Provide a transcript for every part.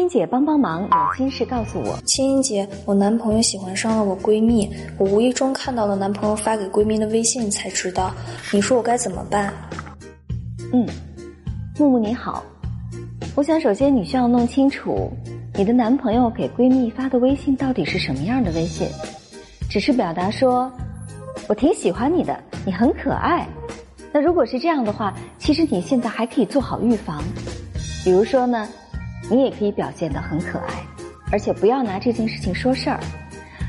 光英姐帮帮忙，有心事告诉我。青音姐，我男朋友喜欢上了我闺蜜，我无意中看到了男朋友发给闺蜜的微信才知道，你说我该怎么办？嗯，木木你好，我想首先你需要弄清楚，你的男朋友给闺蜜发的微信到底是什么样的微信，只是表达说，我挺喜欢你的，你很可爱。那如果是这样的话，其实你现在还可以做好预防，比如说呢。你也可以表现得很可爱，而且不要拿这件事情说事儿，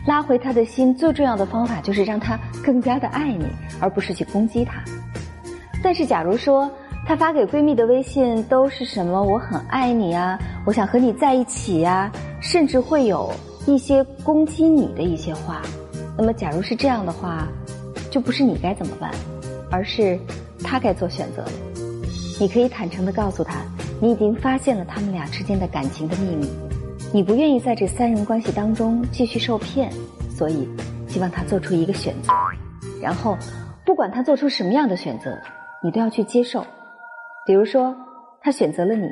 拉回他的心。最重要的方法就是让他更加的爱你，而不是去攻击他。但是，假如说她发给闺蜜的微信都是什么“我很爱你啊，我想和你在一起呀”，甚至会有一些攻击你的一些话，那么，假如是这样的话，就不是你该怎么办，而是他该做选择了。你可以坦诚的告诉他。你已经发现了他们俩之间的感情的秘密，你不愿意在这三人关系当中继续受骗，所以希望他做出一个选择，然后不管他做出什么样的选择，你都要去接受。比如说他选择了你，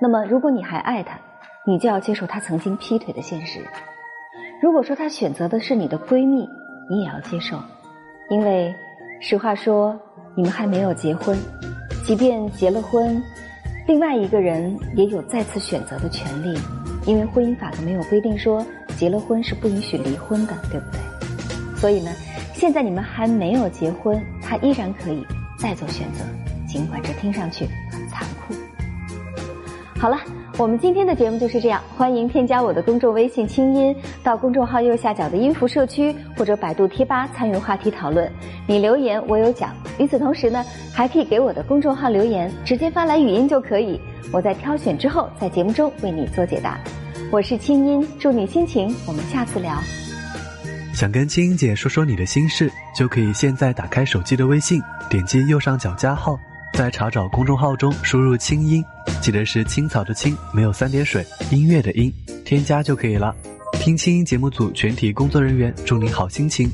那么如果你还爱他，你就要接受他曾经劈腿的现实。如果说他选择的是你的闺蜜，你也要接受，因为实话说，你们还没有结婚，即便结了婚。另外一个人也有再次选择的权利，因为婚姻法都没有规定说结了婚是不允许离婚的，对不对？所以呢，现在你们还没有结婚，他依然可以再做选择，尽管这听上去很残酷。好了。我们今天的节目就是这样，欢迎添加我的公众微信“清音”，到公众号右下角的音符社区或者百度贴吧参与话题讨论。你留言我有奖。与此同时呢，还可以给我的公众号留言，直接发来语音就可以，我在挑选之后在节目中为你做解答。我是清音，祝你心情，我们下次聊。想跟清音姐说说你的心事，就可以现在打开手机的微信，点击右上角加号。在查找公众号中输入“清音”，记得是青草的青，没有三点水，音乐的音，添加就可以了。听清音节目组全体工作人员祝你好心情。